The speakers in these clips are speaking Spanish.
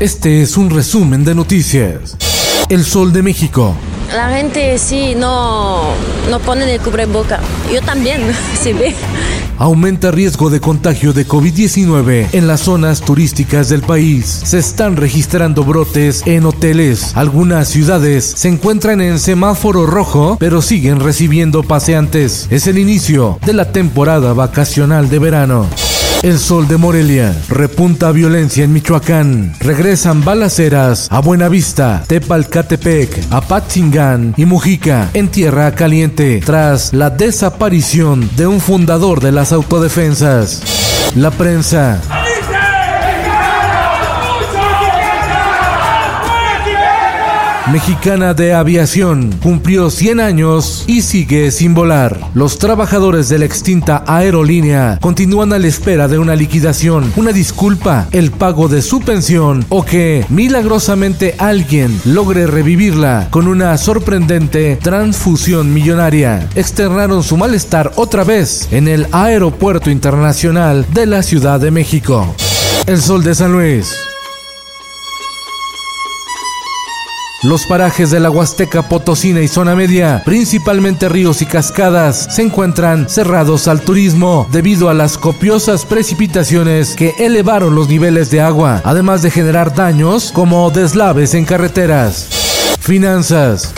Este es un resumen de noticias. El Sol de México. La gente sí no, no pone el cubreboca. Yo también, se ve. Aumenta riesgo de contagio de COVID-19 en las zonas turísticas del país. Se están registrando brotes en hoteles. Algunas ciudades se encuentran en semáforo rojo, pero siguen recibiendo paseantes. Es el inicio de la temporada vacacional de verano. El sol de Morelia. Repunta violencia en Michoacán. Regresan balaceras a Buenavista, Tepalcatepec, Apatzingán y Mujica en tierra caliente tras la desaparición de un fundador de las autodefensas. La prensa. Mexicana de Aviación cumplió 100 años y sigue sin volar. Los trabajadores de la extinta aerolínea continúan a la espera de una liquidación, una disculpa, el pago de su pensión o que milagrosamente alguien logre revivirla con una sorprendente transfusión millonaria. Externaron su malestar otra vez en el Aeropuerto Internacional de la Ciudad de México. El Sol de San Luis. Los parajes de la Huasteca Potosina y zona media, principalmente ríos y cascadas, se encuentran cerrados al turismo debido a las copiosas precipitaciones que elevaron los niveles de agua, además de generar daños como deslaves en carreteras. Finanzas.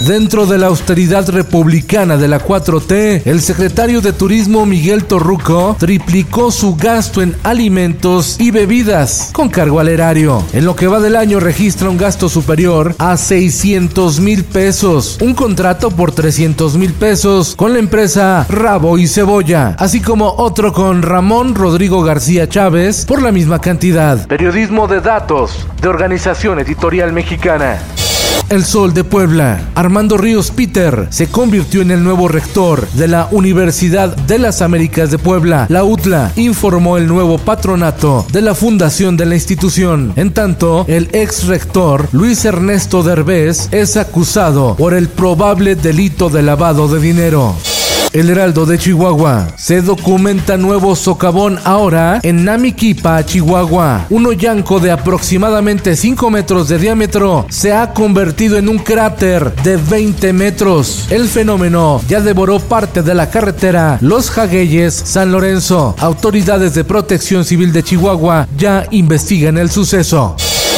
Dentro de la austeridad republicana de la 4T, el secretario de Turismo Miguel Torruco triplicó su gasto en alimentos y bebidas con cargo al erario. En lo que va del año registra un gasto superior a 600 mil pesos, un contrato por 300 mil pesos con la empresa Rabo y Cebolla, así como otro con Ramón Rodrigo García Chávez por la misma cantidad. Periodismo de datos de Organización Editorial Mexicana. El Sol de Puebla. Armando Ríos Peter se convirtió en el nuevo rector de la Universidad de las Américas de Puebla. La UTLA informó el nuevo patronato de la fundación de la institución. En tanto, el ex rector Luis Ernesto Derbez es acusado por el probable delito de lavado de dinero. El Heraldo de Chihuahua. Se documenta nuevo socavón ahora en Namiquipa, Chihuahua. Un hoyanco de aproximadamente 5 metros de diámetro se ha convertido en un cráter de 20 metros. El fenómeno ya devoró parte de la carretera Los Jagueyes San Lorenzo. Autoridades de protección civil de Chihuahua ya investigan el suceso.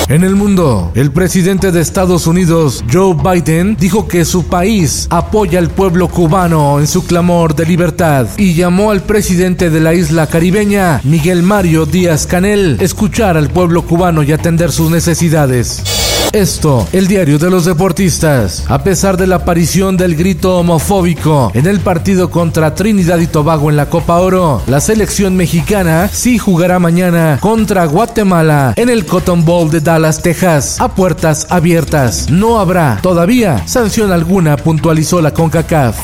En el mundo, el presidente de Estados Unidos, Joe Biden, dijo que su país apoya al pueblo cubano en su clamor de libertad y llamó al presidente de la isla caribeña, Miguel Mario Díaz Canel, escuchar al pueblo cubano y atender sus necesidades. Esto, el diario de los deportistas. A pesar de la aparición del grito homofóbico en el partido contra Trinidad y Tobago en la Copa Oro, la selección mexicana sí jugará mañana contra Guatemala en el Cotton Bowl de Dallas, Texas, a puertas abiertas. No habrá todavía sanción alguna, puntualizó la CONCACAF.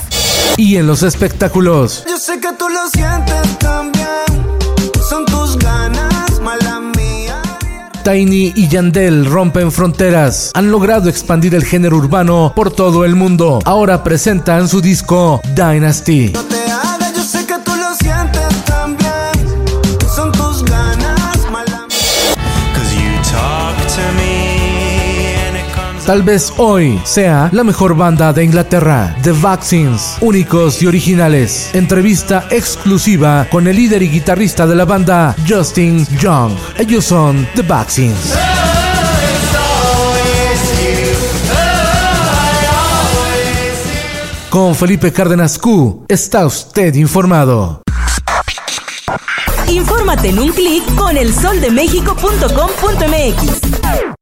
Y en los espectáculos. Yo sé que tú lo sientes Tiny y Yandel rompen fronteras. Han logrado expandir el género urbano por todo el mundo. Ahora presentan su disco Dynasty. Tal vez hoy sea la mejor banda de Inglaterra, The Vaccines, únicos y originales. Entrevista exclusiva con el líder y guitarrista de la banda, Justin Young. Ellos son The Vaccines. Con Felipe Cárdenas Q, está usted informado. Infórmate en un clic con elsoldemexico.com.mx.